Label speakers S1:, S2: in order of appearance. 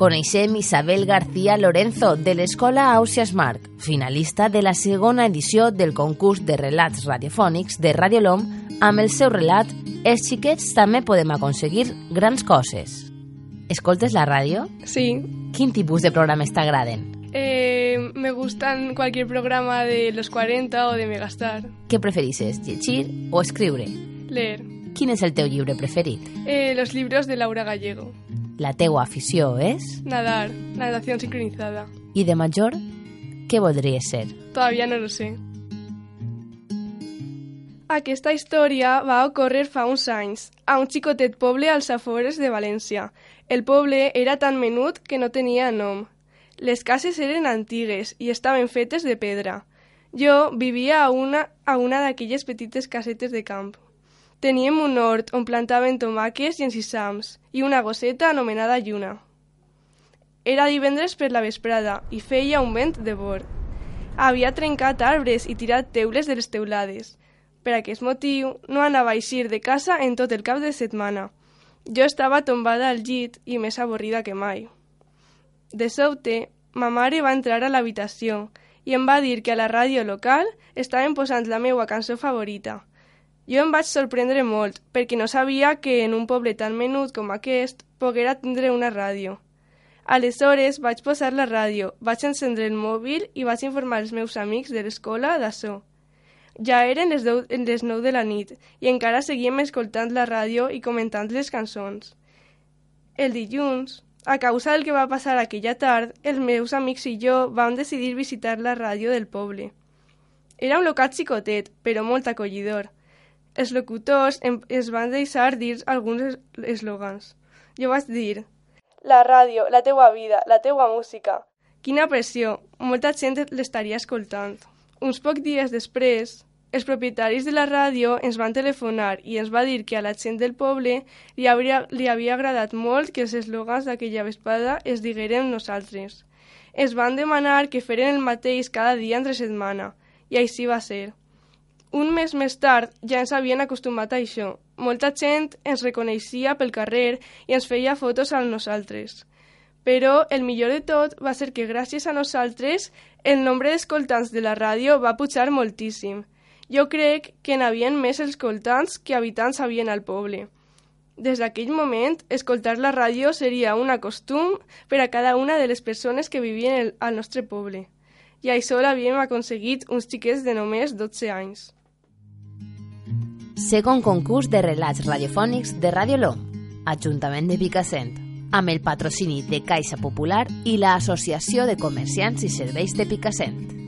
S1: Coneixem Isabel García Lorenzo, de l'Escola Ausias Marc, finalista de la segona edició del concurs de relats radiofònics de Radio LOM amb el seu relat Els xiquets també podem aconseguir grans coses. Escoltes la ràdio?
S2: Sí.
S1: Quin tipus de programes t'agraden?
S2: Eh, me gustan cualquier programa de los 40 o de Megastar.
S1: Què preferixes, llegir o escriure?
S2: Leer.
S1: Quin és el teu llibre preferit?
S2: Eh, los libros de Laura Gallego.
S1: La teua afició és?
S2: Nadar. Natación sincronizada.
S1: I de major, què voldries ser?
S2: Todavía no lo sé. Aquesta història va ocórrer fa uns anys, a un xicotet poble als afores de València. El poble era tan menut que no tenia nom. Les cases eren antigues i estaven fetes de pedra. Jo vivia a una, a una d'aquelles petites casetes de camp. Teníem un hort on plantaven tomàquets i encissams i una gosseta anomenada Lluna. Era divendres per la vesprada i feia un vent de bord. Havia trencat arbres i tirat teules de les teulades. Per aquest motiu, no anava a eixir de casa en tot el cap de setmana. Jo estava tombada al llit i més avorrida que mai. De sobte, ma mare va entrar a l'habitació i em va dir que a la ràdio local estaven posant la meva cançó favorita. Jo em vaig sorprendre molt, perquè no sabia que en un poble tan menut com aquest poguera tindre una ràdio. Aleshores vaig posar la ràdio, vaig encendre el mòbil i vaig informar els meus amics de l'escola d'això. Ja eren les, 10, les 9 de la nit i encara seguíem escoltant la ràdio i comentant les cançons. El dilluns, a causa del que va passar aquella tard, els meus amics i jo vam decidir visitar la ràdio del poble. Era un local xicotet, però molt acollidor. Els locutors em, es van deixar dir alguns eslògans. Jo vaig dir la ràdio, la teua vida, la teua música. Quina pressió, molta gent l'estaria escoltant. Uns pocs dies després, els propietaris de la ràdio ens van telefonar i ens va dir que a la gent del poble li, hauria, li havia agradat molt que els eslògans d'aquella vespada es diguérem nosaltres. Es van demanar que feren el mateix cada dia entre setmana, i així va ser. Un mes més tard ja ens havien acostumat a això. Molta gent ens reconeixia pel carrer i ens feia fotos amb nosaltres. Però el millor de tot va ser que gràcies a nosaltres el nombre d'escoltants de la ràdio va pujar moltíssim. Jo crec que n'havien més escoltants que habitants havien al poble. Des d'aquell moment, escoltar la ràdio seria un costum per a cada una de les persones que vivien el, al nostre poble. I això l'havíem aconseguit uns xiquets de només 12 anys.
S1: Segon concurs de relats radiofònics de Radio LOM, Ajuntament de Picassent, amb el patrocini de Caixa Popular i l'Associació de Comerciants i Serveis de Picassent.